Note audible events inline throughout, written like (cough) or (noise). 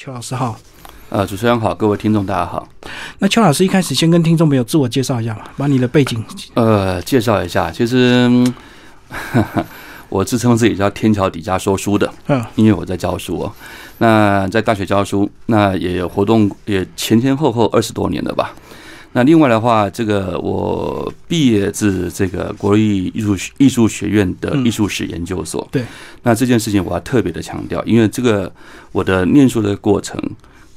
邱老师好，呃，主持人好，各位听众大家好。那邱老师一开始先跟听众朋友自我介绍一下吧，把你的背景。呃，介绍一下，其实 (laughs) 我自称自己叫天桥底下说书的，嗯，因为我在教书哦。那在大学教书，那也有活动，也前前后后二十多年了吧。那另外的话，这个我毕业自这个国立艺术艺术学院的艺术史研究所。对。那这件事情我要特别的强调，因为这个我的念书的过程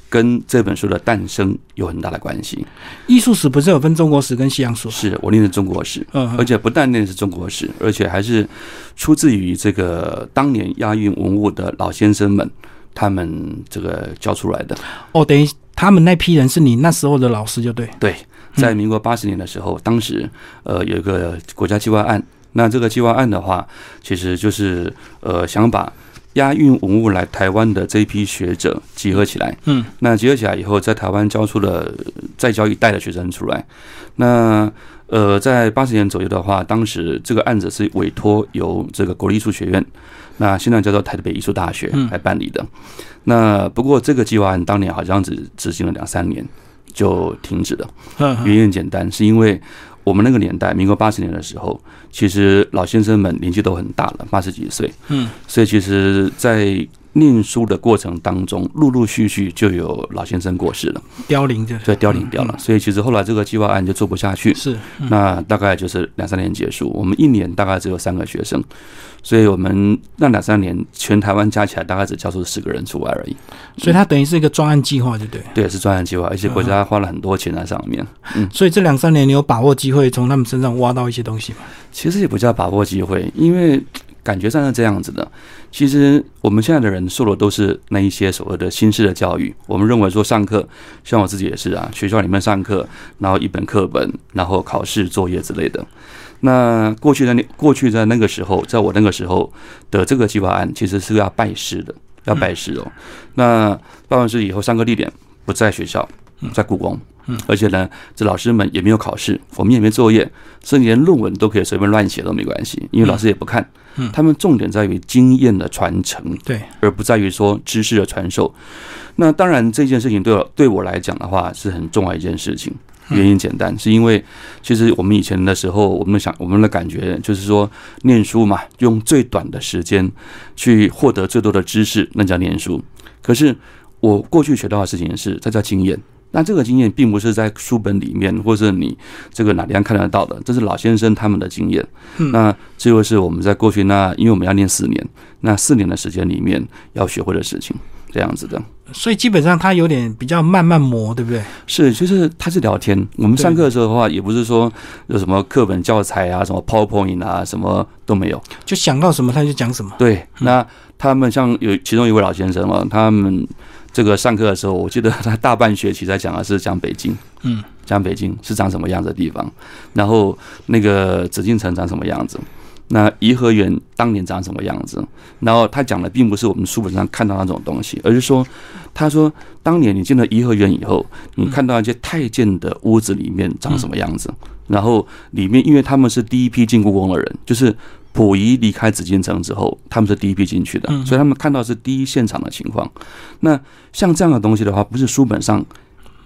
跟这本书的诞生有很大的关系。艺术史不是有分中国史跟西洋史？是我念的中国史，嗯，而且不但念的是中国史，而且还是出自于这个当年押运文物的老先生们他们这个教出来的。哦，等于。他们那批人是你那时候的老师，就对。对，在民国八十年的时候，当时呃有一个国家计划案，那这个计划案的话，其实就是呃想把押运文物来台湾的这一批学者集合起来。嗯，那集合起来以后，在台湾教出了再教一代的学生出来。那呃，在八十年左右的话，当时这个案子是委托由这个国立艺术学院。那现在叫做台北艺术大学来办理的。那不过这个计划案当年好像只执行了两三年就停止了。原因很简单，是因为我们那个年代，民国八十年的时候，其实老先生们年纪都很大了，八十几岁。嗯，所以其实，在念书的过程当中，陆陆续续就有老先生过世了，凋零的，对，凋零掉了。所以其实后来这个计划案就做不下去。是，那大概就是两三年结束。我们一年大概只有三个学生。所以我们那两三年，全台湾加起来大概只教出十个人出来而已。所以它等于是一个专案计划，对不对？对，是专案计划，而且国家花了很多钱在上面。嗯，所以这两三年你有把握机会从他们身上挖到一些东西吗？其实也不叫把握机会，因为感觉上是这样子的。其实我们现在的人受的都是那一些所谓的新式的教育。我们认为说上课，像我自己也是啊，学校里面上课，然后一本课本，然后考试作业之类的。那过去的那过去在那个时候，在我那个时候的这个计划案，其实是要拜师的，要拜师哦。那拜完师以后，上课地点不在学校，在故宫。嗯，而且呢，这老师们也没有考试，我们也没作业，甚至连论文都可以随便乱写都没关系，因为老师也不看。嗯，他们重点在于经验的传承，对，而不在于说知识的传授。那当然，这件事情对我对我来讲的话，是很重要一件事情。原因简单，是因为其实我们以前的时候，我们想我们的感觉就是说，念书嘛，用最短的时间去获得最多的知识，那叫念书。可是我过去学到的事情是，这叫经验。那这个经验并不是在书本里面，或是你这个哪地方看得到的，这是老先生他们的经验。那这就是我们在过去那，因为我们要念四年，那四年的时间里面要学会的事情。这样子的，所以基本上他有点比较慢慢磨，对不对？是，就是他是聊天。我们上课的时候的话，也不是说有什么课本教材啊，什么 PowerPoint 啊，什么都没有，就想到什么他就讲什么。对，那他们像有其中一位老先生嘛，他们这个上课的时候，我记得他大半学期在讲的是讲北京，嗯，讲北京是长什么样子的地方，然后那个紫禁城长什么样子。那颐和园当年长什么样子？然后他讲的并不是我们书本上看到那种东西，而是说，他说当年你进了颐和园以后，你看到一些太监的屋子里面长什么样子？然后里面因为他们是第一批进故宫的人，就是溥仪离开紫禁城之后，他们是第一批进去的，所以他们看到是第一现场的情况。那像这样的东西的话，不是书本上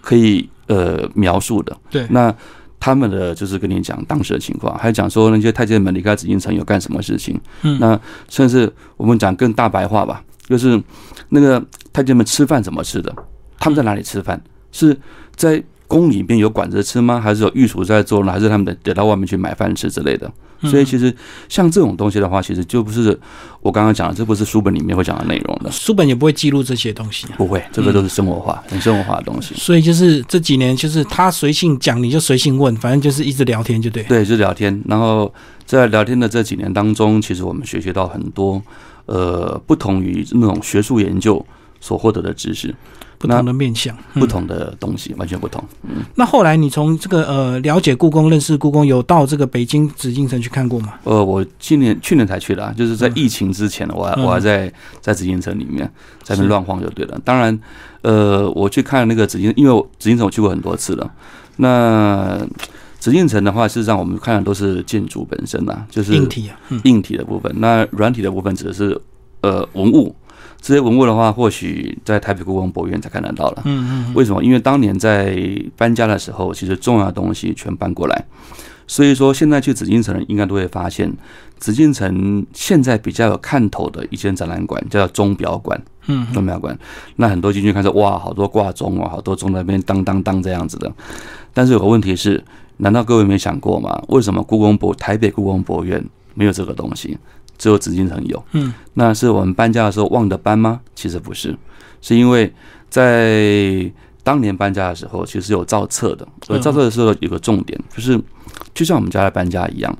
可以呃描述的。对，那。他们的就是跟你讲当时的情况，还讲说那些太监们离开紫禁城有干什么事情。嗯，那甚至我们讲更大白话吧，就是那个太监们吃饭怎么吃的？他们在哪里吃饭？是在宫里面有馆子吃吗？还是有御厨在做呢？还是他们得得到外面去买饭吃之类的？所以其实像这种东西的话，其实就不是我刚刚讲的，这不是书本里面会讲的内容的。书本也不会记录这些东西，不会，这个都是生活化、很生活化的东西。所以就是这几年，就是他随性讲，你就随性问，反正就是一直聊天就对。对，就聊天。然后在聊天的这几年当中，其实我们学习到很多呃不同于那种学术研究所获得的知识。不同的面相，不同的东西，完全不同。嗯，那后来你从这个呃了解故宫、认识故宫，有到这个北京紫禁城去看过吗？呃，我今年去年才去的，啊就是在疫情之前，我还我还在在紫禁城里面在那乱晃就对了。当然，呃，我去看那个紫禁，因为我紫禁城我去过很多次了。那紫禁城的话，事实上我们看的都是建筑本身呐，就是硬体啊，硬体的部分。那软体的部分指的是呃文物。这些文物的话，或许在台北故宫博物院才看得到了。嗯嗯为什么？因为当年在搬家的时候，其实重要的东西全搬过来，所以说现在去紫禁城，应该都会发现，紫禁城现在比较有看头的一间展览馆叫钟表馆。嗯钟表馆，那很多进去看说，哇，好多挂钟哦，好多钟在那边当当当这样子的。但是有个问题是，难道各位没想过吗？为什么故宫博台北故宫博物院没有这个东西，只有紫禁城有？嗯，那是我们搬家的时候忘的搬吗？其实不是，是因为在当年搬家的时候，其实有造册的。而造册的时候有个重点，就是就像我们家的搬家一样，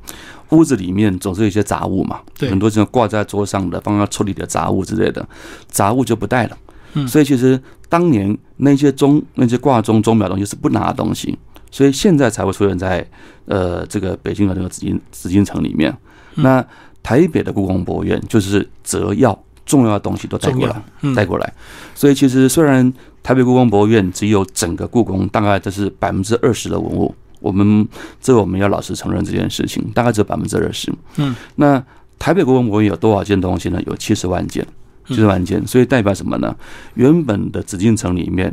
屋子里面总是有一些杂物嘛，对很多这种挂在桌上的、放在抽屉里的杂物之类的，杂物就不带了。嗯所以其实当年那些钟、那些挂钟、钟表东西是不拿的东西，所以现在才会出现在呃这个北京的那个紫禁紫禁城里面。嗯那台北的故宫博物院就是择要重要的东西都带过来，嗯带过来。所以其实虽然台北故宫博物院只有整个故宫大概这是百分之二十的文物，我们这我们要老实承认这件事情，大概只有百分之二十。嗯，那台北故宫博物院有多少件东西呢？有七十万件，七十万件，所以代表什么呢？原本的紫禁城里面，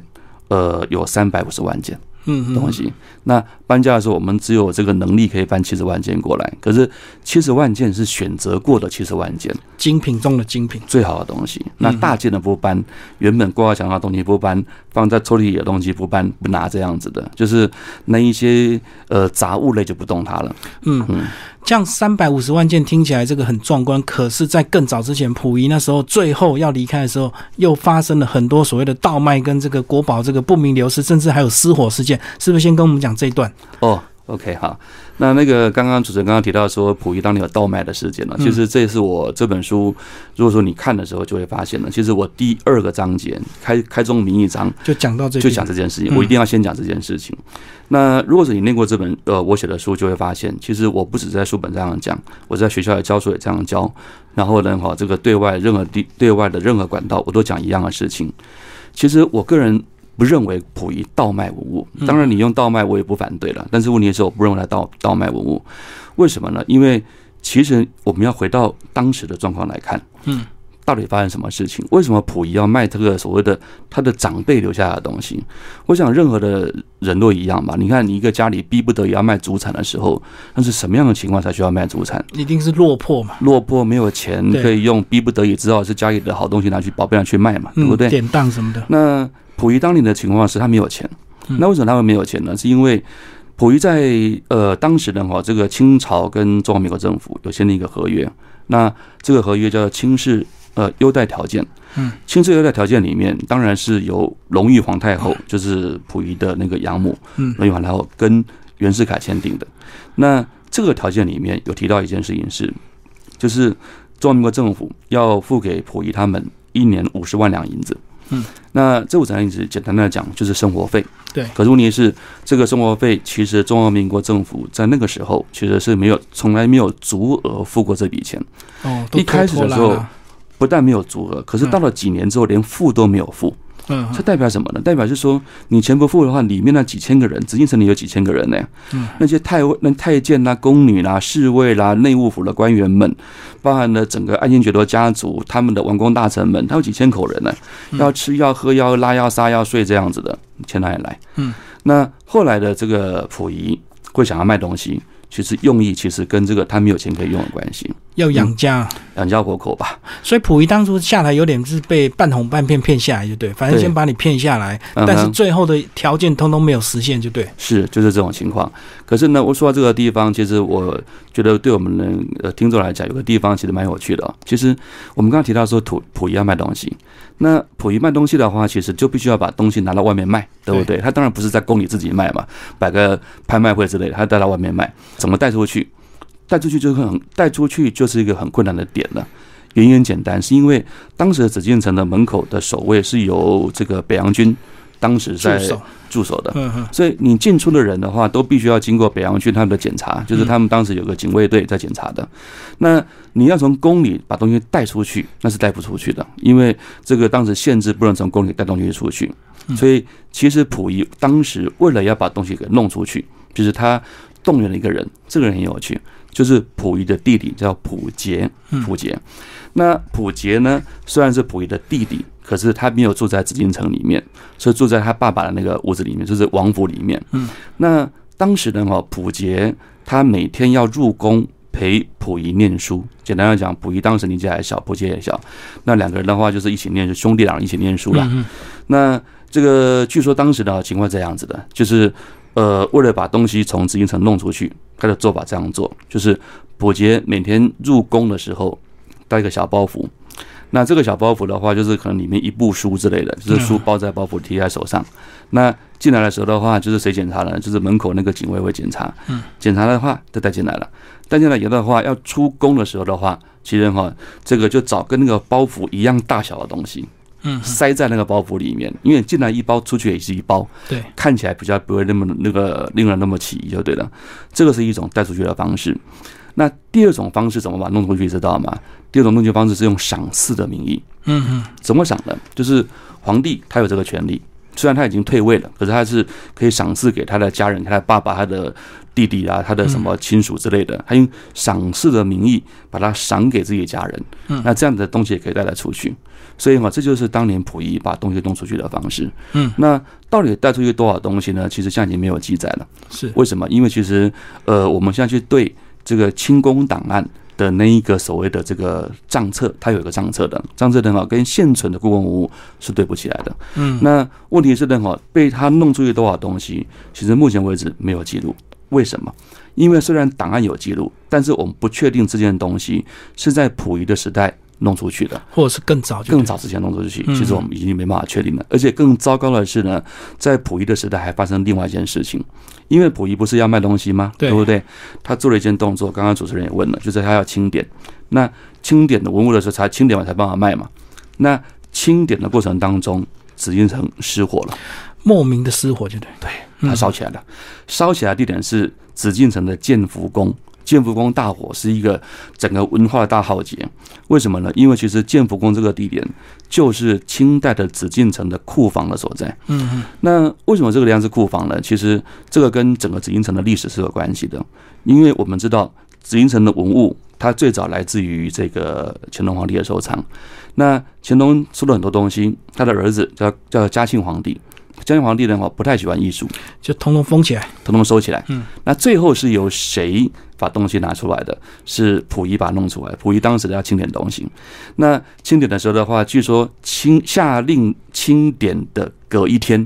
呃，有三百五十万件。嗯东西。那搬家的时候，我们只有这个能力可以搬七十万件过来，可是七十万件是选择过的七十万件，精品中的精品。最好的东西。那大件的不搬，原本挂在墙上的东西不搬，放在抽屉里的东西不搬不拿这样子的，就是那一些呃杂物类就不动它了。嗯嗯，这样三百五十万件听起来这个很壮观，可是，在更早之前，溥仪那时候最后要离开的时候，又发生了很多所谓的倒卖跟这个国宝这个不明流失，甚至还有失火事件，是不是？先跟我们讲这一段。哦，OK，好。那那个刚刚主持人刚刚提到说溥仪当年有倒卖的事件呢，其实这也是我这本书，如果说你看的时候就会发现了，其实我第二个章节开开宗明义章就讲到这就，讲这件事情，嗯我一定要先讲这件事情。那如果是你念过这本呃我写的书，就会发现，其实我不止在书本这样讲，我在学校也教书也这样教。然后呢，哈，这个对外任何地对外的任何管道，我都讲一样的事情。其实我个人不认为溥仪倒卖文物，当然你用倒卖我也不反对了，但是问题是我不认为他盗盗卖文物，为什么呢？因为其实我们要回到当时的状况来看，嗯。到底发生什么事情？为什么溥仪要卖这个所谓的他的长辈留下来的东西？我想任何的人都一样吧。你看，你一个家里逼不得已要卖祖产的时候，那是什么样的情况才需要卖祖产？一定是落魄嘛，落魄没有钱可以用，逼不得已只好是家里的好东西拿去保贝拿去卖嘛，对不对？嗯，典当什么的，那溥仪当年的情况是他没有钱，嗯那为什么他会没有钱呢？是因为溥仪在呃当时的话，这个清朝跟中华民国政府有签订一个合约，那这个合约叫做清室呃优待条件。嗯，清室优待条件里面当然是由隆裕皇太后，就是溥仪的那个养母，嗯隆裕皇太后跟袁世凯签订的。那这个条件里面有提到一件事情是，就是中华民国政府要付给溥仪他们一年五十万两银子。嗯，那这五十万银子简单的讲就是生活费。对可是问题是，这个生活费其实中华民国政府在那个时候其实是没有从来没有足额付过这笔钱，哦，都一开始的时候不但没有足额，可是到了几年之后连付都没有付。嗯这代表什么呢？代表是说，你钱不付的话，里面那几千个人，紫禁城里有几千个人呢？嗯，那些太尉、那太监啦、宫女啦、侍卫啦、内务府的官员们，包含了整个爱新觉罗家族，他们的王公大臣们，他有几千口人呢，嗯要吃要喝要拉要撒要睡这样子的，钱哪里来？嗯，那后来的这个溥仪会想要卖东西，其实用意其实跟这个他没有钱可以用有关系，要养家，养家活口吧。所以溥仪当初下来有点是被半哄半骗骗下来，就对，反正先把你骗下来，但是最后的条件通通没有实现，就对。是，就是这种情况。可是呢，我说到这个地方，其实我觉得对我们的呃听众来讲，有个地方其实蛮有趣的、哦。其实我们刚刚提到说溥溥仪要卖东西，那溥仪卖东西的话，其实就必须要把东西拿到外面卖，对不对？他当然不是在宫里自己卖嘛，摆个拍卖会之类的，他带到外面卖，怎么带出去？带出去就是很带出去就是一个很困难的点了。原因很简单，是因为当时的紫禁城的门口的守卫是由这个北洋军当时在，驻守的，所以你进出的人的话，都必须要经过北洋军他们的检查，就是他们当时有个警卫队在检查的。那你要从宫里把东西带出去，那是带不出去的，因为这个当时限制不能从宫里带东西出去。所以其实溥仪当时为了要把东西给弄出去，就是他动员了一个人，这个人很有趣，就是溥仪的弟弟叫溥杰，溥杰。那溥杰呢，虽然是溥仪的弟弟，可是他没有住在紫禁城里面，所以住在他爸爸的那个屋子里面，就是王府里面。嗯，那当时呢，哈，溥杰他每天要入宫陪溥仪念书。简单来讲，溥仪当时年纪还小，溥杰也小，那两个人的话就是一起念，兄弟俩一起念书了。那这个据说当时的情况这样子的，就是呃，为了把东西从紫禁城弄出去，他的做法这样做，就是溥杰每天入宫的时候。带一个小包袱，那这个小包袱的话，就是可能里面一部书之类的，就是书包在包袱提在手上。那进来的时候的话，就是谁检查呢？就是门口那个警卫会检查。嗯，检查的话就带进来了。带进来以后的话，要出宫的时候的话，其实哈，这个就找跟那个包袱一样大小的东西，嗯，塞在那个包袱里面。因为进来一包，出去也是一包，对，看起来比较不会那么那个令人那么起疑，就对了。这个是一种带出去的方式。那第二种方式怎么把弄出去知道吗？第二种弄去方式是用赏赐的名义。嗯嗯，怎么赏呢？就是皇帝他有这个权利，虽然他已经退位了，可是他是可以赏赐给他的家人，他的爸爸、他的弟弟啊，他的什么亲属之类的，他用赏赐的名义把它赏给自己的家人。嗯，那这样的东西也可以带他出去。所以嘛，这就是当年溥仪把东西弄出去的方式。嗯，那到底带出去多少东西呢？其实现在已经没有记载了。是为什么？因为其实呃，我们现在去对。这个清宫档案的那一个所谓的这个账册，它有一个账册的账册的话，跟现存的故宫文物是对不起来的。嗯，那问题是呢，哈，被他弄出去多少东西，其实目前为止没有记录。为什么？因为虽然档案有记录，但是我们不确定这件东西是在溥仪的时代。弄出去的，或者是更早、更早之前弄出去，其实我们已经没办法确定了。而且更糟糕的是呢，在溥仪的时代还发生另外一件事情，因为溥仪不是要卖东西吗？对不对？他做了一件动作，刚刚主持人也问了，就是他要清点。那清点的文物的时候，才清点完才办法卖嘛。那清点的过程当中，紫禁城失火了，莫名的失火，就对，对，它烧起来了。烧起来地点是紫禁城的建福宫。建福宫大火是一个整个文化的大浩劫，为什么呢？因为其实建福宫这个地点就是清代的紫禁城的库房的所在。嗯嗯。那为什么这个地方是库房呢？其实这个跟整个紫禁城的历史是有关系的，因为我们知道紫禁城的文物它最早来自于这个乾隆皇帝的收藏。那乾隆收了很多东西，他的儿子叫叫嘉庆皇帝。嘉庆皇帝的话不太喜欢艺术，就统统封起来，统统收起来。嗯，那最后是由谁把东西拿出来的？是溥仪把它弄出来。溥仪当时要清点东西，那清点的时候的话，据说清下令清点的隔一天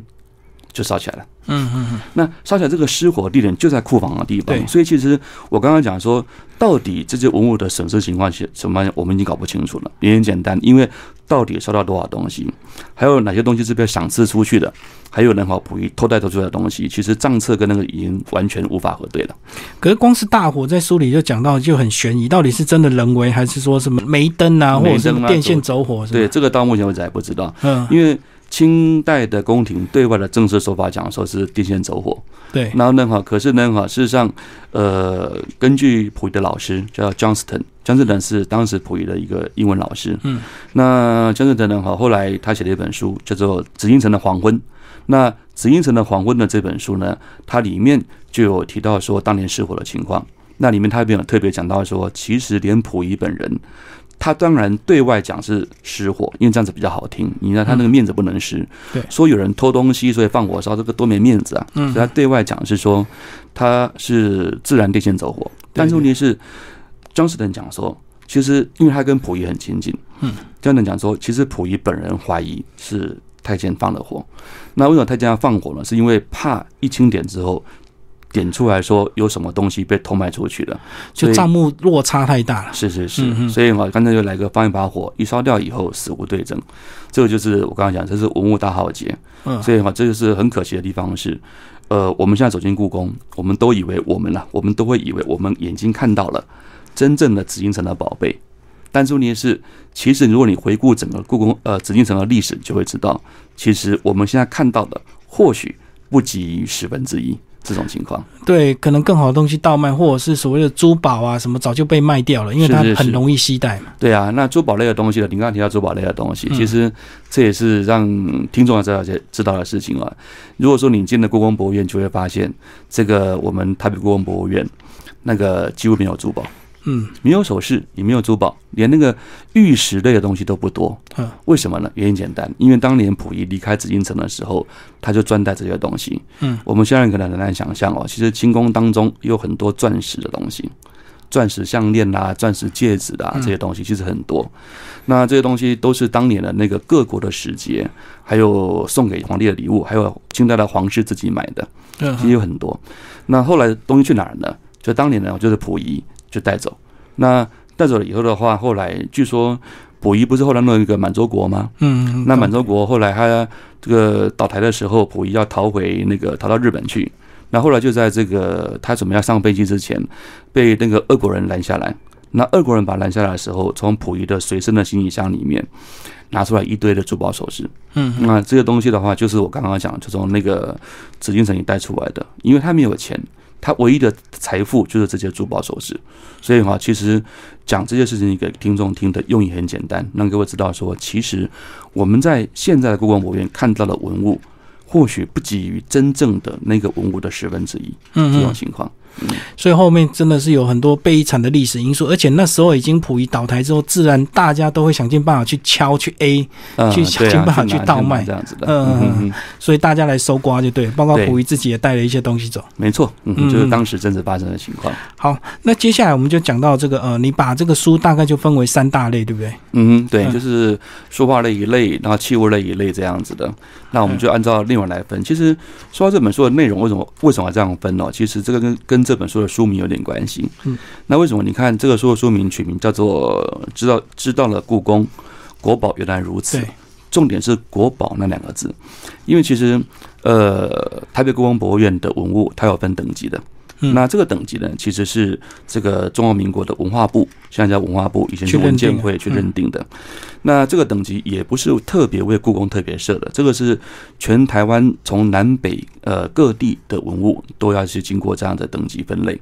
就烧起来了。嗯嗯嗯，那烧起来这个失火地点就在库房的地方，所以其实我刚刚讲说，到底这些文物的损失情况是什么，我们已经搞不清楚了。也很简单，因为到底烧到多少东西，还有哪些东西是被赏赐出去的，还有人好捕鱼偷带偷出来的东西，其实账册跟那个已经完全无法核对了。可是光是大火在书里就讲到就很悬疑，到底是真的人为还是说什么煤灯啊，或者是电线走火？对，这个到目前为止还不知道。嗯，因为。清代的宫廷对外的正式说法讲说是电线走火，对。然后呢哈，可是呢哈，事实上，呃，根据溥仪的老师叫 Johnston，Johnston 是当时溥仪的一个英文老师。嗯。那 Johnston 呢哈，后来他写了一本书叫做《紫禁城的黄昏》。那《紫禁城的黄昏》的这本书呢，它里面就有提到说当年失火的情况。那里面他没有特别讲到说，其实连溥仪本人。他当然对外讲是失火，因为这样子比较好听。你看他那个面子不能失，对，说有人偷东西，所以放火烧，这个多没面子啊。嗯，所以他对外讲是说他是自然电线走火，但是问题是，张士登讲说，其实因为他跟溥仪很亲近，嗯，张士登讲说，其实溥仪本人怀疑是太监放的火。那为什么太监要放火呢？是因为怕一清点之后。点出来说有什么东西被偷卖出去了，就账目落差太大了。是是是，所以我刚才就来个放一把火，一烧掉以后死无对证。这个就是我刚刚讲，这是文物大浩劫。嗯，所以嘛，这就是很可惜的地方是，呃，我们现在走进故宫，我们都以为我们了，我们都会以为我们眼睛看到了真正的紫禁城的宝贝。但是问题是，其实如果你回顾整个故宫呃紫禁城的历史，就会知道，其实我们现在看到的或许不及十分之一。这种情况。对，可能更好的东西倒卖，或者是所谓的珠宝啊什么，早就被卖掉了，因为它很容易携带嘛。对啊，那珠宝类的东西呢？您刚刚提到珠宝类的东西，嗯其实这也是让听众知道知道的事情啊。如果说你进了故宫博物院，就会发现这个我们台北故宫博物院那个几乎没有珠宝，嗯没有首饰，也没有珠宝，连那个玉石类的东西都不多。嗯为什么呢？原因简单，因为当年溥仪离开紫禁城的时候，他就专带这些东西。嗯，我们现在可能很难想象哦，其实清宫当中有很多钻石的东西，钻石项链啦、钻石戒指啦嗯这些东西其实很多。那这些东西都是当年的那个各国的使节，还有送给皇帝的礼物，还有清代的皇室自己买的。嗯其实有很多。那后来东西去哪儿呢？就当年呢，就是溥仪就带走。那带走了以后的话，后来据说溥仪不是后来弄一个满洲国吗？嗯，那满洲国后来他这个倒台的时候，溥仪要逃回那个逃到日本去。那后来就在这个他准备要上飞机之前，被那个俄国人拦下来。那俄国人把他拦下来的时候，从溥仪的随身的行李箱里面拿出来一堆的珠宝首饰。嗯那这些东西的话，就是我刚刚讲，就从那个紫禁城里带出来的，因为他没有钱，他唯一的财富就是这些珠宝首饰，所以哈，其实讲这些事情给听众听的用意很简单，让各位知道说，其实我们在现在的故宫博物院看到的文物，或许不及于真正的那个文物的十分之一这种情况。所以后面真的是有很多悲惨的历史因素，而且那时候已经溥仪倒台之后，自然大家都会想尽办法去敲去 A，嗯，去想办法去倒卖这样子的，嗯嗯嗯嗯，所以大家来搜刮就对了，包括溥仪自己也带了一些东西走。没错，嗯嗯，就是当时真实发生的情况。好，那接下来我们就讲到这个呃，你把这个书大概就分为三大类，对不对？嗯，对，嗯就是书画类一类，然后器物类一类这样子的。那我们就按照内容来分。其实说到这本书的内容，为什么为什么要这样分呢？其实这个跟跟这本书的书名有点关系。嗯，那为什么？你看这个书的书名取名叫做“知道知道了故宫国宝原来如此”，，重点是“国宝”那两个字，因为其实呃，台北故宫博物院的文物它有分等级的。嗯那这个等级呢，其实是这个中华民国的文化部，现在叫文化部，以前是去文建会去认定的。那这个等级也不是特别为故宫特别设的，这个是全台湾从南北呃各地的文物都要去经过这样的等级分类。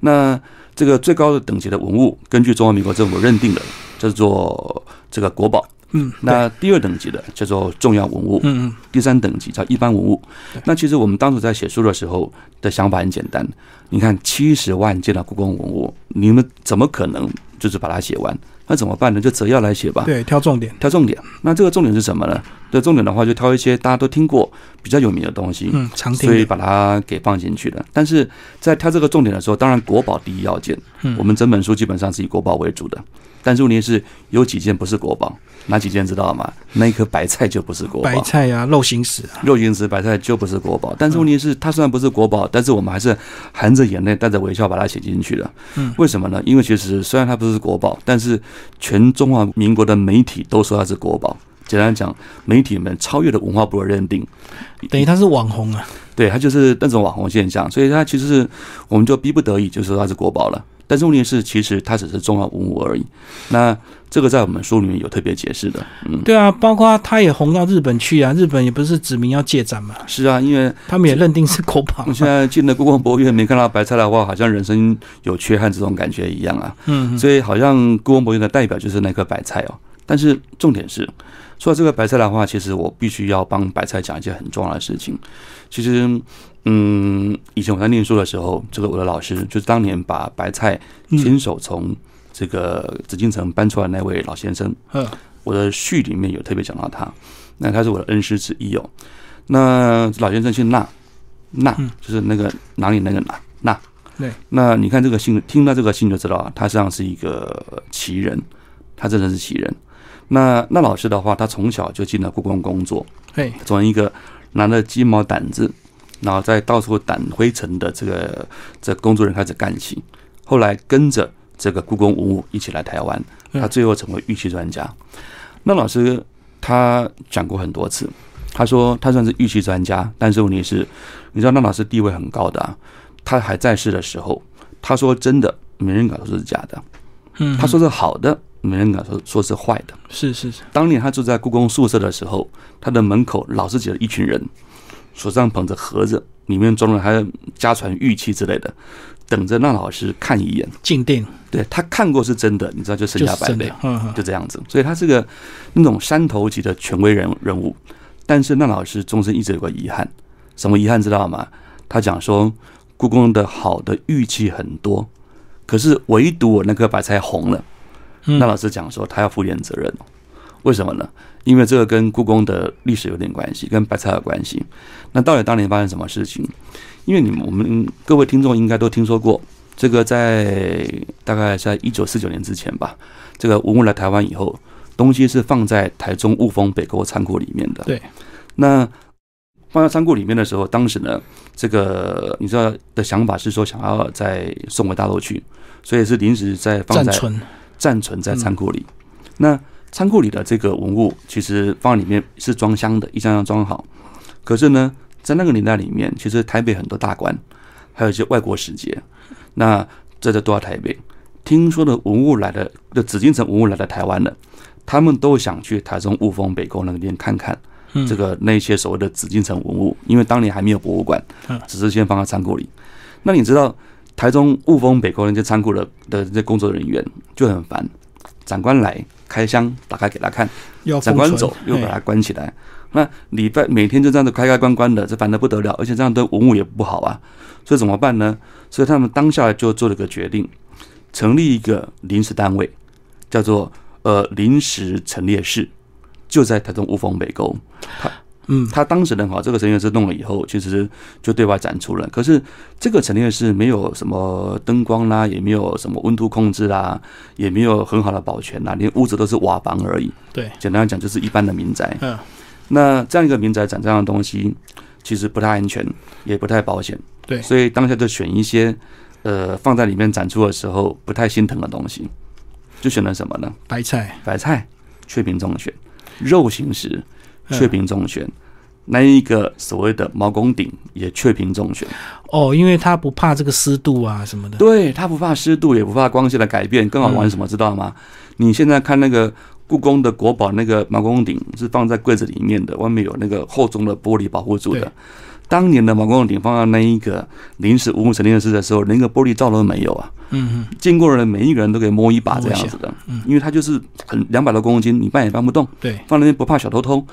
那这个最高的等级的文物，根据中华民国政府认定的，叫做这个国宝。嗯，那第二等级的叫做重要文物，嗯嗯第三等级叫一般文物。那其实我们当初在写书的时候的想法很简单，你看七十万件的故宫文物，你们怎么可能就是把它写完？那怎么办呢？就择要来写吧。对，挑重点，挑重点，那这个重点是什么呢？这重点的话，就挑一些大家都听过、比较有名的东西，嗯，常听，所以把它给放进去了。但是在挑这个重点的时候，当然国宝第一要件，嗯我们整本书基本上是以国宝为主的。但是问题是有几件不是国宝，哪几件知道吗？那一颗白菜就不是国宝，白菜啊，肉形石啊，肉形石白菜就不是国宝。但是问题是，它虽然不是国宝，但是我们还是含着眼泪、带着微笑把它写进去了。嗯为什么呢？因为其实虽然它不是国宝，但是全中华民国的媒体都说它是国宝。简单讲，媒体们超越了文化部的认定，等于它是网红啊，对，它就是那种网红现象，所以它其实是我们就逼不得已就说它是国宝了。但是问题是，其实它只是重要文物而已。那这个在我们书里面有特别解释的，嗯，对啊，包括它也红到日本去啊，日本也不是指明要借展嘛，是啊，因为他们也认定是国宝我，现在进了故宫博物院没看到白菜的话，好像人生有缺憾这种感觉一样啊。嗯，嗯所以好像故宫博物院的代表就是那颗白菜哦。但是重点是，说到这个白菜的话，其实我必须要帮白菜讲一件很重要的事情。其实，嗯，以前我在念书的时候，这个我的老师就是当年把白菜亲手从这个紫禁城搬出来那位老先生，嗯我的序里面有特别讲到他，那他是我的恩师之一哦。那老先生姓纳，纳嗯就是那个哪里那个纳纳。对，那你看这个姓，听到这个姓就知道啊，他实际上是一个奇人，他真的是奇人。那那老师的话，他从小就进了故宫工作，嘿，从一个拿着鸡毛掸子，然后在到处掸灰尘的这个这工作人员开始干起，后来跟着这个故宫文物一起来台湾，嗯。他最后成为玉器专家。那老师他讲过很多次，他说他算是玉器专家，但是问题是，你知道那老师地位很高的、啊，他还在世的时候，他说真的，没人敢说是假的；嗯，他说是好的，没人敢说说是坏的。是是是，当年他住在故宫宿舍的时候，他的门口老是挤了一群人，手上捧着盒子，里面装了还有家传玉器之类的，等着那老师看一眼。静定对他看过是真的，你知道就身价百倍就这样子。所以他是个那种山头级的权威人人物。但是那老师终身一直有个遗憾，什么遗憾知道吗？他讲说，故宫的好的玉器很多，可是唯独我那颗白菜红了。嗯那老师讲说，他要负点责任。为什么呢？因为这个跟故宫的历史有点关系，跟白菜有关系。那到底当年发生什么事情？因为你们我们各位听众应该都听说过，这个在大概在一九四九年之前吧，这个文物来台湾以后，东西是放在台中雾峰北沟仓库里面的。对，那放在仓库里面的时候，当时呢，这个你知道的想法是说想要再送回大陆去，所以是临时在放在暂存，在仓库里。那仓库里的这个文物，其实放在里面是装箱的，一箱箱装好。可是呢，在那个年代里面，其实台北很多大官，还有一些外国使节，那这这都在台北。听说的文物来的，的紫禁城文物来的台湾了，他们都想去台中雾峰北沟那个地方看看嗯这个那些所谓的紫禁城文物，因为当年还没有博物馆嗯，只是先放在仓库里。那你知道台中雾峰北沟那些仓库的的这些工作人员就很烦，长官来开箱打开给他看，长官走又把它关起来。那礼拜每天就这样子开开关关的，这烦得不得了，而且这样对文物也不好啊。所以怎么办呢？所以他们当下就做了个决定，成立一个临时单位，叫做呃临时陈列室，就在台中雾峰北沟。嗯，他当时呢，哈，这个陈列室弄了以后，其实就对外展出了。可是这个陈列室没有什么灯光啦，也没有什么温度控制啦，也没有很好的保全啦，连屋子都是瓦房而已。对，简单来讲，就是一般的民宅。嗯，那这样一个民宅展这样的东西，其实不太安全，也不太保险。对所以当下就选一些呃放在里面展出的时候不太心疼的东西，就选了什么呢？白菜，白菜确评中选，肉形石嗯确评中选，那一个所谓的毛公鼎也确评中选。哦，因为它不怕这个湿度啊什么的，对，它不怕湿度，也不怕光线的改变，更好玩什么知道吗？你现在看那个故宫的国宝那个毛公鼎是放在柜子里面的，外面有那个厚重的玻璃保护住的。当年的毛公鼎放到那一个临时文物陈列室的时候，连个玻璃罩都没有啊！嗯嗯，经过的人每一个人都可以摸一把这样子的，嗯因为它就是很两百多公斤，你搬也搬不动。对，放那边不怕小偷偷。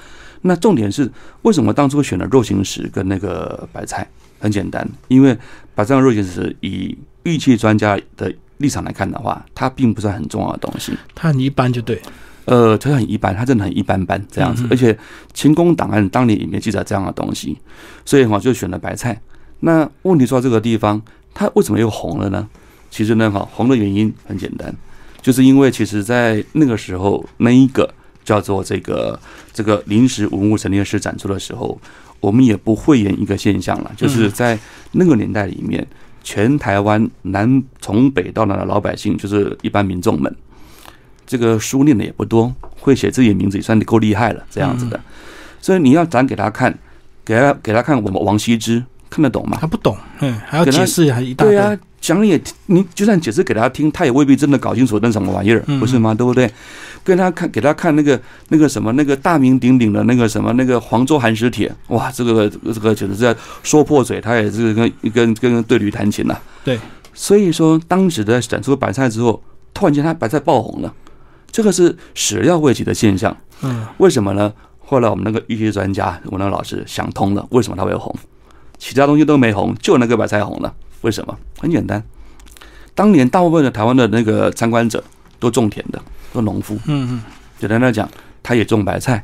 那重点是为什么当初选了肉形石跟那个白菜？很简单，因为白菜和肉形石以玉器专家的立场来看的话，它并不是很重要的东西。它很一般就对，呃，它很一般，它真的很一般般这样子嗯。而且清宫档案当年也没记载这样的东西，所以哈就选了白菜。那问题说到这个地方，它为什么又红了呢？其实呢，哈红的原因很简单，就是因为其实在那个时候，那一个叫做这个这个临时文物陈列室展出的时候，我们也不讳言一个现象了，就是在那个年代里面，全台湾南从北到南的老百姓，就是一般民众们，这个书念的也不多，会写自己的名字也算够厉害了，这样子的。所以你要展给他看，给他给他看我们王羲之看得懂吗？他不懂，嗯，还要解释，还一大堆，对啊，讲也你就算解释给他听，他也未必真的搞清楚那什么玩意儿，嗯不是吗？对不对？跟他看，给他看那个那个什么那个大名鼎鼎的那个什么那个黄州寒食帖，哇，这个这个简直是在说破嘴，他也是跟跟跟对驴弹琴呐、对，所以说当时的展出白菜之后，突然间他白菜爆红了，这个是始料未及的现象。嗯，为什么呢？后来我们那个玉器专家，我那个老师想通了，为什么它会红？其他东西都没红，就那个白菜红了。为什么？很简单，当年大部分的台湾的那个参观者都种田的，都农夫。嗯嗯，简单来讲，他也种白菜。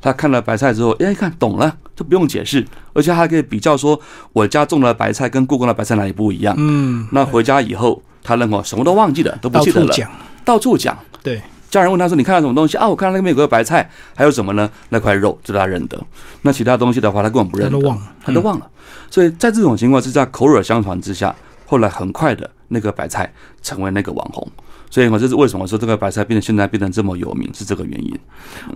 他看了白菜之后，哎，看懂了，就不用解释，而且还可以比较说，我家种的白菜跟故宫的白菜哪里不一样。嗯，那回家以后，他认为什么都忘记了，都不到记得了，处讲，到处讲。对，家人问他说：“你看到什么东西啊？我看到那边有个白菜，还有什么呢？那块肉，这他认得。那其他东西的话，他根本不认得，他都忘了，他都忘了。所以在这种情况之下，口耳相传之下，后来很快的那个白菜成为那个网红。所以我这是为什么说这个白菜变成现在变成这么有名，是这个原因。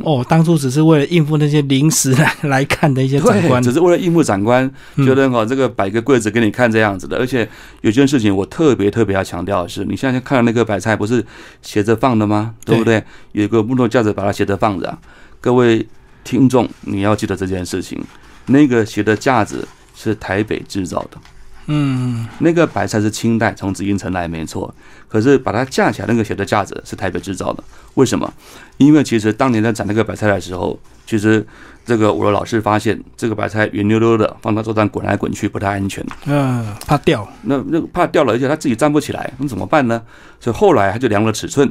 哦，当初只是为了应付那些临时来来看的一些长官只，是为了应付长官，嗯觉得哦这个摆个柜子给你看这样子的。而且有件事情我特别特别要强调的是，你现在看到那个白菜不是斜着放的吗？对不对？有一个木头架子把它斜着放着啊。各位听众，你要记得这件事情。那个斜的架子是台北制造的。嗯，那个白菜是清代从紫禁城来，没错。可是把它架起来，那个鞋的架子是台北制造的。为什么？因为其实当年在展那个白菜的时候，其实这个我的老师发现，这个白菜圆溜溜的，放到桌上滚来滚去不太安全。嗯，怕掉。那那怕掉了，而且他自己站不起来，那怎么办呢？所以后来他就量了尺寸，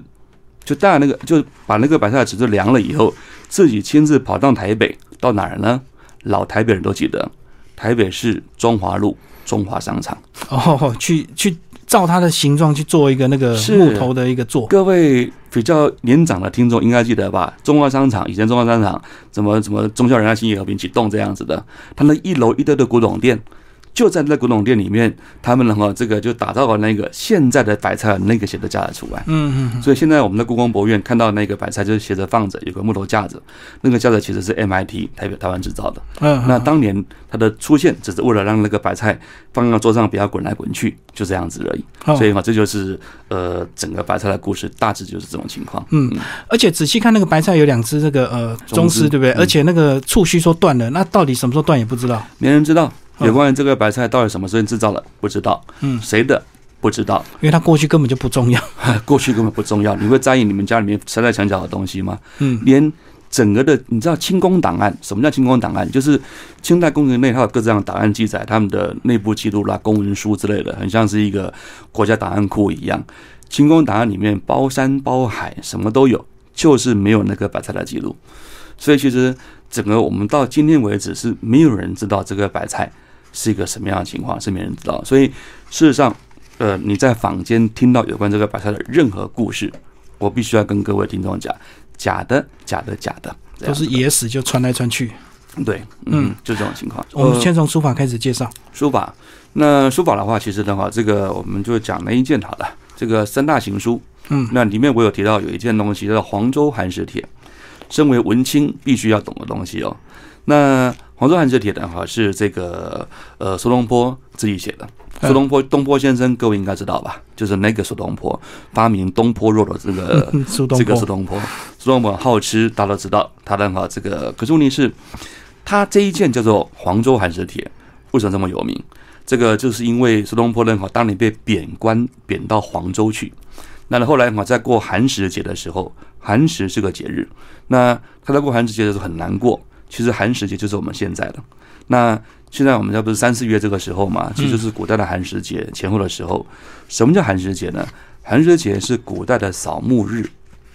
就带那个就把那个白菜的尺寸量了以后，自己亲自跑到台北，到哪儿呢？老台北人都记得，台北市中华路。中华商场哦，去去照它的形状去做一个那个木头的一个座。各位比较年长的听众应该记得吧？中华商场以前中华商场怎么怎么中孝仁爱新义和平启动这样子的，它那一楼一堆的古董店。就在那古董店里面，他们呢哈，这个就打造了那个现在的白菜那个写的架子出来。嗯嗯。所以现在我们的故宫博物院看到那个白菜，就是斜着放着，有个木头架子，那个架子其实是 MIT 台北台湾制造的。嗯。那当年它的出现，只是为了让那个白菜放到桌上不要滚来滚去，就这样子而已。所以嘛，这就是呃整个白菜的故事，大致就是这种情况。嗯。而且仔细看那个白菜有两只这个呃中丝，对不对？而且那个触须说断了，那到底什么时候断也不知道，没人知道。有关于这个白菜到底什么时候制造的，不知道。嗯，谁的不知道？因为它过去根本就不重要，(laughs) 过去根本不重要。你会在意你们家里面塞在墙角的东西吗？嗯，连整个的，你知道清宫档案？什么叫清宫档案？就是清代宫廷内它有各这样档案记载，他们的内部记录啦、公文书之类的，很像是一个国家档案库一样。清宫档案里面包山包海，什么都有，就是没有那个白菜的记录。所以其实整个我们到今天为止是没有人知道这个白菜。是一个什么样的情况，是没人知道。所以事实上，呃，你在坊间听到有关这个白菜的任何故事，我必须要跟各位听众讲，假的，假的，假的，都是野史，就传来传去。对，嗯，就这种情况。我们先从书法开始介绍。书法，那书法的话，其实的话，这个我们就讲那一件好了。这个三大行书，嗯，那里面我有提到有一件东西叫做《黄州寒食帖》，身为文青必须要懂的东西哦。那黄州寒食帖的话是这个呃苏东坡自己写的。苏东坡东坡先生各位应该知道吧？就是那个苏东坡发明东坡肉的这个 (laughs) 这个苏东坡。苏东坡好吃，大家都知道。他的哈这个可是问题是，他这一件叫做黄州寒食帖，为什么这么有名？这个就是因为苏东坡呢哈当年被贬官贬到黄州去，那后来嘛在过寒食节的时候，寒食是个节日，那他在过寒食节的时候很难过。其实寒食节就是我们现在的。那现在我们这不是三四月这个时候嘛？其实是古代的寒食节前后的时候。什么叫寒食节呢？寒食节是古代的扫墓日。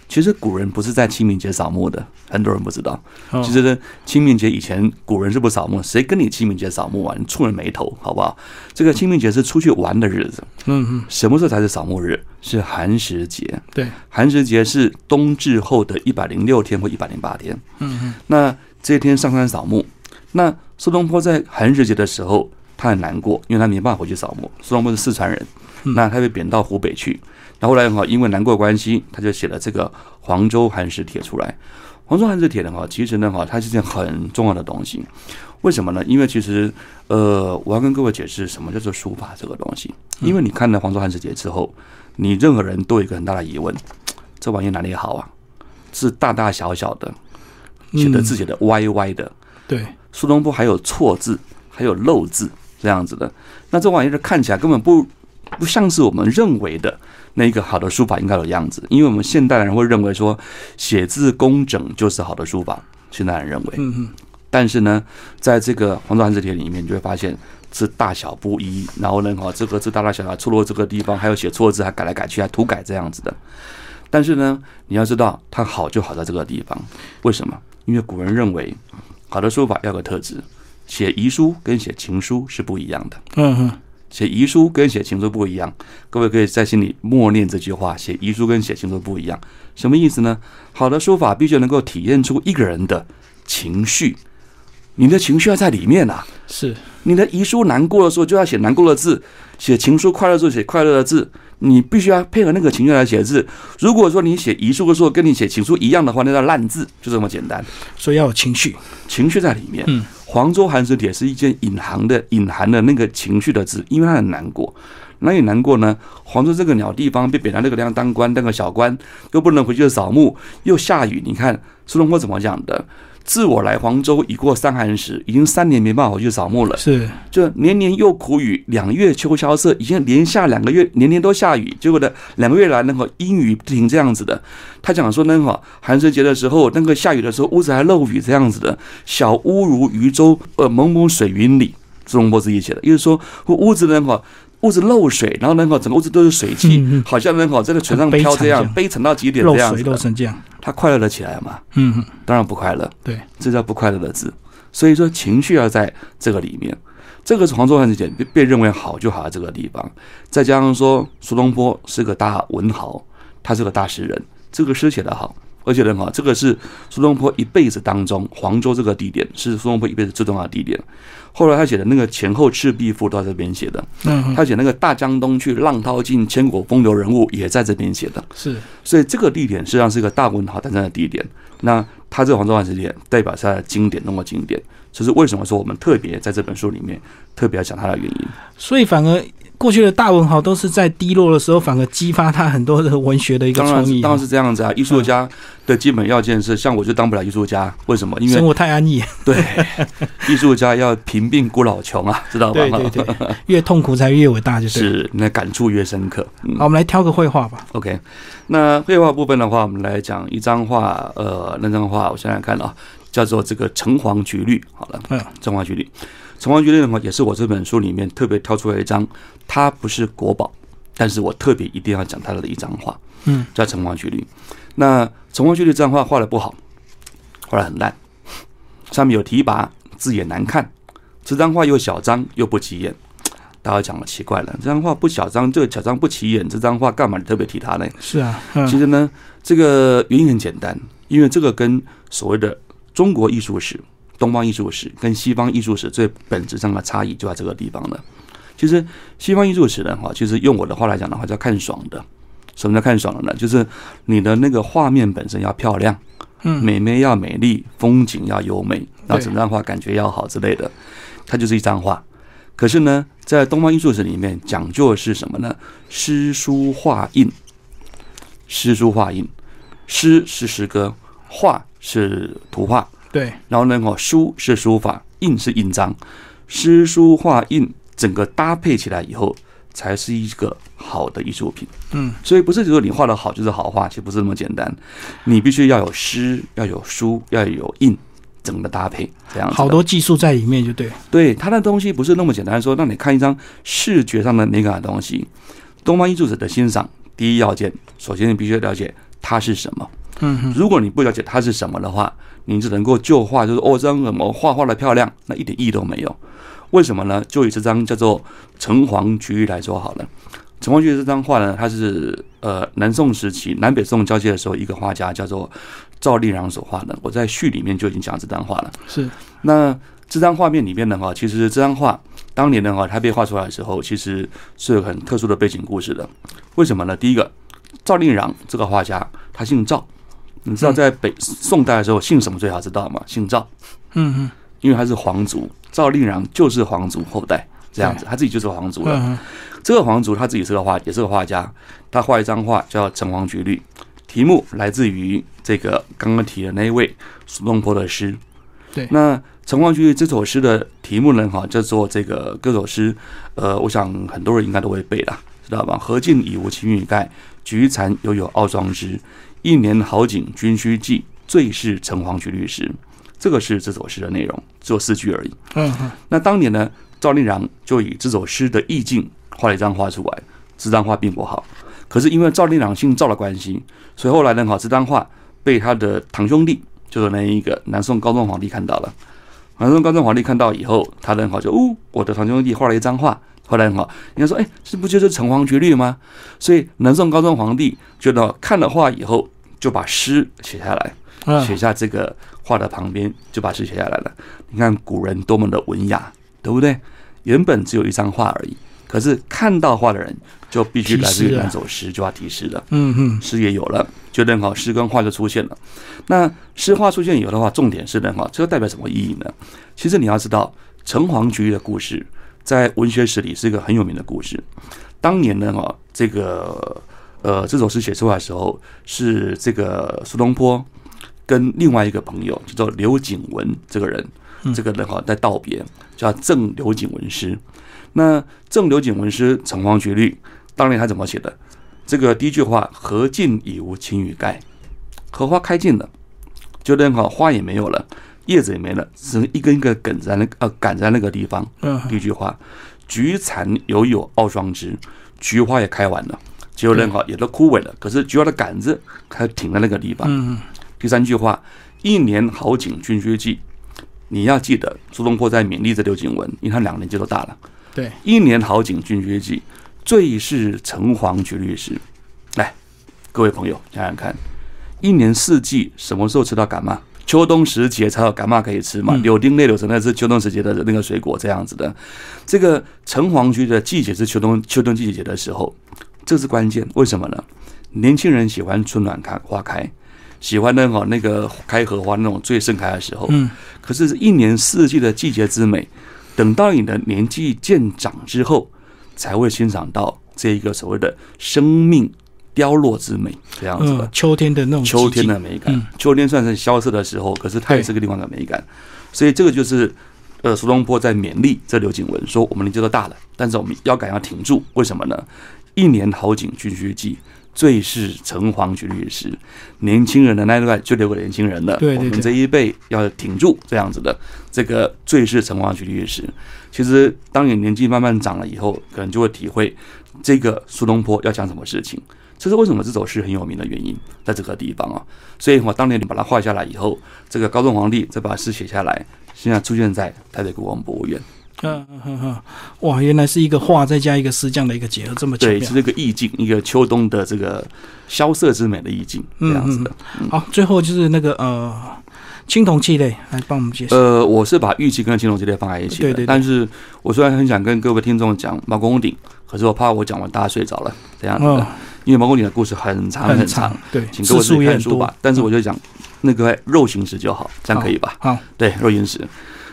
其实古人不是在清明节扫墓的，很多人不知道。其实呢，清明节以前古人是不扫墓，谁跟你清明节扫墓啊？你触人眉头好不好？这个清明节是出去玩的日子。嗯嗯。什么时候才是扫墓日？是寒食节。对，寒食节是冬至后的一百零六天或一百零八天。嗯嗯。那这一天上山扫墓，那苏东坡在寒食节的时候，他很难过，因为他没办法回去扫墓。苏东坡是四川人，那他被贬到湖北去。那后来哈，因为难过关系，他就写了这个《黄州寒食帖》出来。《黄州寒食帖》的话，其实呢哈，它是件很重要的东西。为什么呢？因为其实，呃，我要跟各位解释什么叫做书法这个东西。因为你看了《黄州寒食帖》之后，你任何人都有一个很大的疑问：这玩意哪里好啊？是大大小小的。写的字写的歪歪的，对，苏东坡还有错字，还有漏字这样子的，那这玩意儿看起来根本不不像是我们认为的那一个好的书法应该有样子，因为我们现代人会认为说写字工整就是好的书法，现代人认为，嗯嗯，但是呢，在这个《黄州寒食帖》里面，你就会发现字大小不一，然后呢，哈，这个字大大小小错落这个地方，还有写错字，还改来改去，还涂改这样子的，但是呢，你要知道它好就好在这个地方，为什么？因为古人认为，好的书法要个特质，写遗书跟写情书是不一样的。嗯哼，写遗书跟写情书不一样。各位可以在心里默念这句话：写遗书跟写情书不一样。什么意思呢？好的书法必须能够体验出一个人的情绪，你的情绪要在里面啊。是，你的遗书难过的时候就要写难过的字，写情书快乐的时候写快乐的字。你必须要配合那个情绪来写字。如果说你写遗书的时候跟你写情书一样的话，那叫烂字，就这么简单。所以要有情绪，情绪在里面。嗯，黄州寒食帖是一件隐含的、隐含的那个情绪的字，因为他很难过。哪里难过呢？黄州这个鸟地方被贬到那个地方当官，当个小官，又不能回去扫墓，又下雨。你看苏东坡怎么讲的？自我来黄州已过三寒时，已经三年没办法回去扫墓了。是，就年年又苦雨，两月秋萧瑟，已经连下两个月，年年都下雨。结果呢，两个月来那个阴雨不停这样子的。他讲说，那个寒食节的时候，那个下雨的时候，屋子还漏雨这样子的。小屋如渔舟，呃，蒙蒙水云里。苏东坡自己写的，也就是说，屋子呢，哈，屋子漏水，然后呢，哈，整个屋子都是水汽，好像呢，哈，在那船上飘这样，悲惨到极点这样子。漏水漏成这样，他快乐了起来嘛？嗯，当然不快乐。对，这叫不快乐的字。所以说，情绪要在这个里面。这个是黄州汉字典被认为好就好在这个地方。再加上说，苏东坡是个大文豪，他是个大诗人，这个诗写得好。而且呢，哈，这个是苏东坡一辈子当中，黄州这个地点是苏东坡一辈子最重要的地点。后来他写的那个《前后赤壁赋》都在这边写的。嗯，他写那个大江东去，浪淘尽，千古风流人物也在这边写的。是，所以这个地点实际上是一个大文豪诞生的地点。那他这个黄州汉字典代表他的经典，那么经典，这是为什么说我们特别在这本书里面特别要讲他的原因。所以反而。过去的大文豪都是在低落的时候，反而激发他很多的文学的一个创意。当然是这样子啊！艺术家的基本要件是，像我就当不了艺术家，为什么？因为 (laughs) 生活太安逸。(laughs) 对，艺术家要贫病孤老穷啊，知道吧？对对对，越痛苦才越伟大，就是。是，那感触越深刻。好，我们来挑个绘画吧。OK，那绘画部分的话，我们来讲一张画。呃，那张画我想想看啊，叫做这个橙黄橘绿。好了，嗯，橙黄橘绿。城隍局的话，也是我这本书里面特别挑出来一张，它不是国宝，但是我特别一定要讲它的一张画，嗯，叫城隍局里。那城隍局里这张画画的不好，画的很烂，上面有提拔，字也难看。这张画又小张又不起眼，大家讲了奇怪了，这张画不小张，这个小张不起眼，这张画干嘛你特别提它呢？是啊，其实呢，这个原因很简单，因为这个跟所谓的中国艺术史。东方艺术史跟西方艺术史最本质上的差异就在这个地方了。其实西方艺术史的话，其实用我的话来讲的话，叫看爽的。什么叫看爽的呢？就是你的那个画面本身要漂亮，嗯，美眉要美丽，风景要优美，然后整张画感觉要好之类的，它就是一张画。可是呢，在东方艺术史里面讲究的是什么呢？诗书画印，诗书画印，诗是诗歌，画是图画。对，然后呢？哦，书是书法，印是印章，诗书画印整个搭配起来以后，才是一个好的艺术品。嗯，所以不是说你画的好就是好画，其实不是那么简单。你必须要有诗，要有书，要有印，整个搭配这样。好多技术在里面，就对。对，它的东西不是那么简单，说让你看一张视觉上的美感的东西。东方艺术者的欣赏，第一要件，首先你必须要了解它是什么。嗯，如果你不了解它是什么的话，你只能够就画，就是哦，这张什么画画的漂亮，那一点意义都没有。为什么呢？就以这张叫做《橙黄橘绿》来说好了，《橙黄橘绿》这张画呢，它是呃南宋时期南北宋交接的时候，一个画家叫做赵令禳所画的。我在序里面就已经讲这张画了。是，那这张画面里面的话，其实这张画当年的话，它被画出来的时候，其实是有很特殊的背景故事的。为什么呢？第一个，赵令禳这个画家，他姓赵。你知道在北宋代的时候姓什么最好知道吗？姓赵，嗯嗯，因为他是皇族，赵令禳就是皇族后代，这样子，他自己就是皇族了。这个皇族他自己是个画，也是个画家，他画一张画叫《橙黄橘绿》，题目来自于这个刚刚提的那一位苏东坡的诗。对，那《橙黄橘绿》这首诗的题目呢，哈，叫做这个各首诗，呃，我想很多人应该都会背了，知道吧？何尽已无青玉盖，菊残犹有傲霜枝。一年好景君须记，最是橙黄橘绿时。这个是这首诗的内容，只有四句而已。嗯，那当年呢，赵令郎就以这首诗的意境画了一张画出来。这张画并不好，可是因为赵令郎姓赵的关系，所以后来呢，哈，这张画被他的堂兄弟，就是那一个南宋高宗皇帝看到了。南宋高宗皇帝看到以后，他很好就哦，我的堂兄弟画了一张画。后来很好，人家说，哎，这不就是橙黄橘绿吗？所以南宋高宗皇帝觉得看了画以后，就把诗写下来，写下这个画的旁边，就把诗写下来了。你看古人多么的文雅，对不对？原本只有一张画而已，可是看到画的人就必须来自于那首诗，就要提诗了。嗯嗯，诗也有了，就正好诗跟画就出现了。那诗画出现以后的话，重点是呢，哈，这个代表什么意义呢？其实你要知道橙黄橘绿的故事。在文学史里是一个很有名的故事。当年呢，哈，这个呃，这首诗写出来的时候，是这个苏东坡跟另外一个朋友叫做刘景文这个人，这个人哈在道别，叫赠刘景文诗。那赠刘景文诗，橙黄橘绿，当年他怎么写的？这个第一句话：荷尽已无擎雨盖，荷花开尽了，就那好花也没有了，叶子也没了，只剩一根一根梗在那呃赶在那个地方。嗯，第一句话：菊残犹有傲霜枝，菊花也开完了，结果人好也都枯萎了，可是菊花的杆子还停在那个地方。嗯第三句话：一年好景君须记。你要记得，苏东坡在勉励着刘景文，因为他两个年纪都大了。对，一年好景君须记，最是橙黄橘绿时。来，各位朋友想想看，一年四季什么时候吃到感冒？秋冬时节才有感冒可以吃嘛。嗯柳丁类柳橙那是秋冬时节的那个水果，这样子的。这个橙黄橘的季节是秋冬秋冬季节的时候，这是关键。为什么呢？年轻人喜欢春暖开花开，喜欢那种那个开荷花那种最盛开的时候。嗯，可是，一年四季的季节之美，等到你的年纪渐长之后，才会欣赏到这一个所谓的生命凋落之美，这样子的嗯，。秋天的那种秋天的美感嗯，秋天算是萧瑟的时候，可是它也是个另外的美感。所以这个就是，呃，苏东坡在勉励这刘景文说：我们年纪都大了，但是我们腰杆要挺住。为什么呢？一年好景君须记，最是橙黄橘绿时。年轻人的那一段就留给年轻人了。对对对我们这一辈要挺住这样子的。这个最是橙黄橘绿时。其实当你年纪慢慢长了以后，可能就会体会这个苏东坡要讲什么事情。这是为什么这首诗很有名的原因，在这个地方啊。所以我当年你把它画下来以后，这个高宗皇帝再把诗写下来，现在出现在台北故宫博物院。嗯嗯嗯嗯，哇，原来是一个画再加一个诗这样的一个结合，这么巧对，是。这个意境，一个秋冬的这个萧瑟之美的意境，这样子的。好，最后就是那个呃，青铜器类来帮我们介绍。呃，我是把玉器跟青铜器类放在一起的，对对对但是我虽然很想跟各位听众讲毛公鼎，可是我怕我讲完大家睡着了，这样子的，哦，因为毛公鼎的故事很长很长，对，请各位自字数也看书吧。。但是我就讲那个肉形石就好，这样可以吧？好，对，肉形石。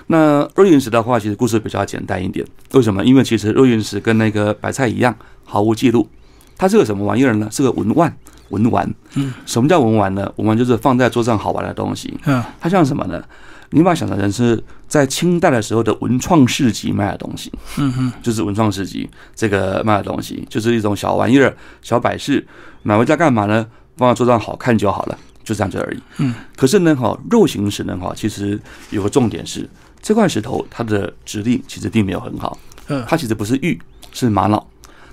那肉岩石的话，其实故事比较简单一点。为什么？因为其实肉岩石跟那个白菜一样，毫无记录。它是个什么玩意儿呢？是个文玩，文玩。嗯，什么叫文玩呢？文玩就是放在桌上好玩的东西。嗯它像什么呢？你把它想成是在清代的时候的文创市集卖的东西，嗯嗯，就是文创市集这个卖的东西，就是一种小玩意儿、小摆饰，买回家干嘛呢？放在桌上好看就好了，就这样子而已。嗯，可是呢，哈，肉形石呢，哈，其实有个重点是，这块石头它的质地其实并没有很好，嗯它其实不是玉，是玛瑙。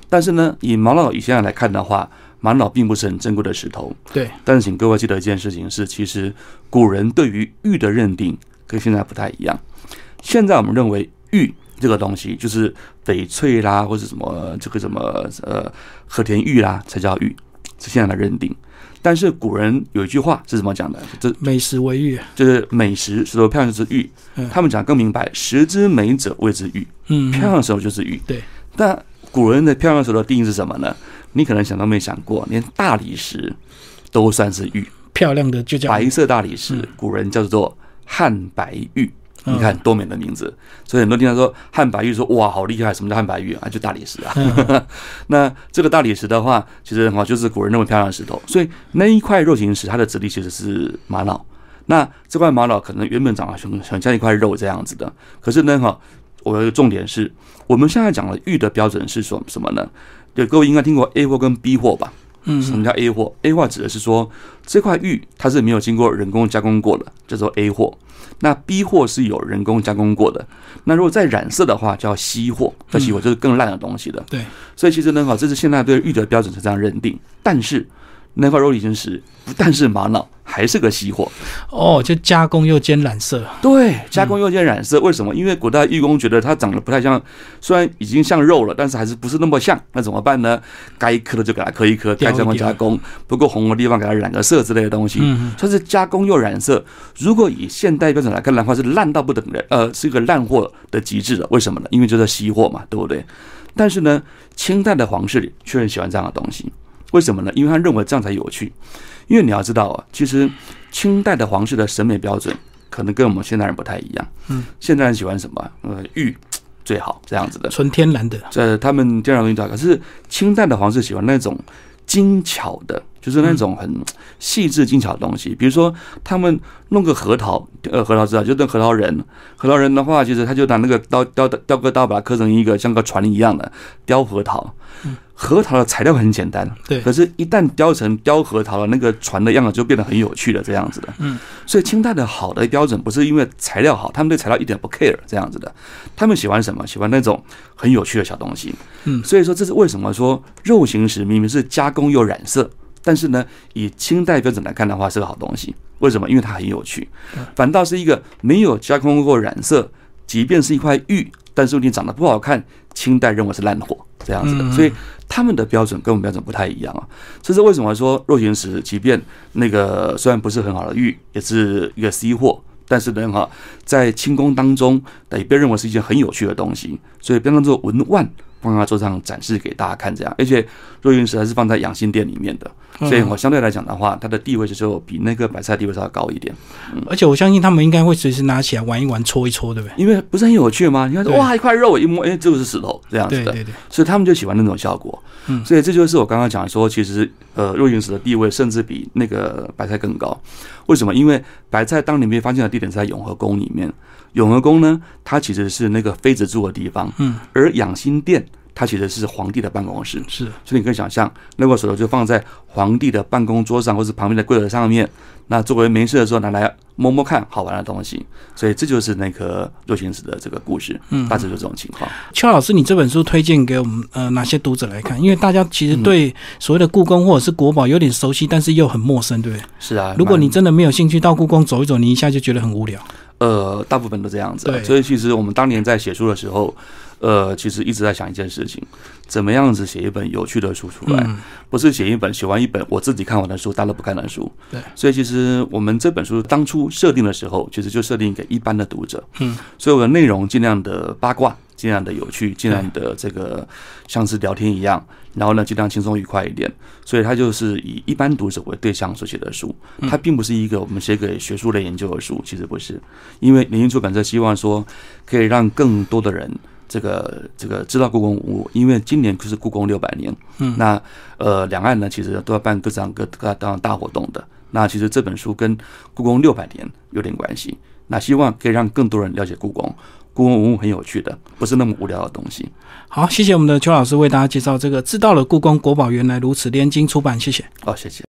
但是呢，以玛瑙以现在来看的话，玛瑙并不是很珍贵的石头。对，但是请各位记得一件事情是，其实古人对于玉的认定跟现在不太一样。现在我们认为玉这个东西就是翡翠啦，或者什么这个什么呃和田玉啦才叫玉，是现在的认定。但是古人有一句话是怎么讲的？这美食为玉。就是美食，石头漂亮就是玉嗯。他们讲更明白，食之美者谓之玉，嗯，漂亮的石头就是玉。对。但古人的漂亮时候的定义是什么呢？你可能想都没想过，连大理石都算是玉。漂亮的就叫白色大理石嗯，古人叫做汉白玉。嗯你看多美的名字，所以很多听到说汉白玉，说哇好厉害，什么叫汉白玉啊？就大理石啊。嗯 (laughs) 那这个大理石的话，其实哈就是古人认为漂亮的石头，所以那一块肉形石它的质地其实是玛瑙。那这块玛瑙可能原本长得很很像一块肉这样子的，可是呢哈，我有一个重点是，我们现在讲的玉的标准是说什么呢？对，各位应该听过 A 货跟 B 货吧？嗯什么叫 A 货？A 货指的是说这块玉它是没有经过人工加工过的，叫做 A 货。那 B 货是有人工加工过的。那如果再染色的话，叫 C 货。叫 C 货就是更烂的东西了。对，所以其实呢，哈，这是现在对玉的标准是这样认定。但是那块肉里形石不但是玛瑙，还是个稀货。哦，就加工又兼染色。对，加工又兼染色，为什么？因为古代玉工觉得它长得不太像，虽然已经像肉了，但是还是不是那么像。那怎么办呢？该刻的就给它刻一刻，该加工加工，不够红的地方给它染个色之类的东西。嗯它是加工又染色。如果以现代标准来看的话，是烂到不等人，呃，是一个烂货的极致了。为什么呢？因为就是稀货嘛，对不对？但是呢，清代的皇室却很喜欢这样的东西。为什么呢？因为他认为这样才有趣。因为你要知道啊，其实清代的皇室的审美标准可能跟我们现代人不太一样。嗯，现代人喜欢什么？呃，玉最好这样子的。纯天然的。这他们这样容易找，可是清代的皇室喜欢那种精巧的、就是那种很细致精巧的东西。比如说，他们弄个核桃，呃，核桃知道，就那核桃仁，核桃仁的话，其实他就拿那个刀雕雕刻刀，把它刻成一个像个船一样的雕核桃。核桃的材料很简单，对，可是，一旦雕成雕核桃的那个船的样子，就变得很有趣了这样子的。嗯，所以清代的好的标准不是因为材料好，他们对材料一点不 care 这样子的，他们喜欢什么？喜欢那种很有趣的小东西。嗯，所以说这是为什么说肉形石明明是加工又染色，但是呢，以清代标准来看的话是个好东西。为什么？因为它很有趣。反倒是一个没有加工过染色，即便是一块玉，但是你长得不好看，清代认为是烂货这样子的。所以。他们的标准跟我们标准不太一样啊，这是为什么说肉形石，即便那个虽然不是很好的玉，也是一个 C 货，但是呢哈，在清宫当中也被认为是一件很有趣的东西，所以被当做文玩。放在桌上展示给大家看，这样，而且若云石还是放在养心殿里面的，所以我相对来讲的话，它的地位就是比那个白菜地位稍微高一点。嗯，而且我相信他们应该会随时拿起来玩一玩、搓一搓，对不对？因为不是很有趣吗？你看，哇，一块肉一摸，哎，这个是石头，这样子的。对对对。所以他们就喜欢那种效果。嗯，所以这就是我刚刚讲说，其实呃，若云石的地位甚至比那个白菜更高。为什么？因为白菜当年被发现的地点是在永和宫里面。永和宫呢，它其实是那个妃子住的地方。嗯，而养心殿。它其实是皇帝的办公室，是，所以你可以想象，那个手头就放在皇帝的办公桌上，或是旁边的柜子上面。那作为没事的时候拿来摸摸看好玩的东西，所以这就是那颗肉形石的这个故事，嗯，大致就这种情况。邱老师，你这本书推荐给我们呃哪些读者来看？因为大家其实对所谓的故宫或者是国宝有点熟悉，但是又很陌生，对不对？是啊，如果你真的没有兴趣到故宫走一走，你一下就觉得很无聊。呃，大部分都这样子，所以其实我们当年在写书的时候。呃，其实一直在想一件事情，怎么样子写一本有趣的书出来，不是写一本写完一本我自己看完的书，大家都不看的书。对，所以其实我们这本书当初设定的时候，其实就设定给一般的读者。嗯，所以我的内容尽量的八卦，尽量的有趣，尽量的这个像是聊天一样，然后呢尽量轻松愉快一点。所以它就是以一般读者为对象所写的书，它并不是一个我们写给学术类研究的书，其实不是，因为联经出版社希望说可以让更多的人。这个这个知道故宫文物，因为今年就是故宫六百年，嗯，那呃两岸呢其实都要办各样各各样大活动的，那其实这本书跟故宫六百年有点关系，那希望可以让更多人了解故宫，文物很有趣的，不是那么无聊的东西。好，谢谢我们的邱老师为大家介绍这个知道了故宫国宝原来如此，连经出版，谢谢。好，谢谢。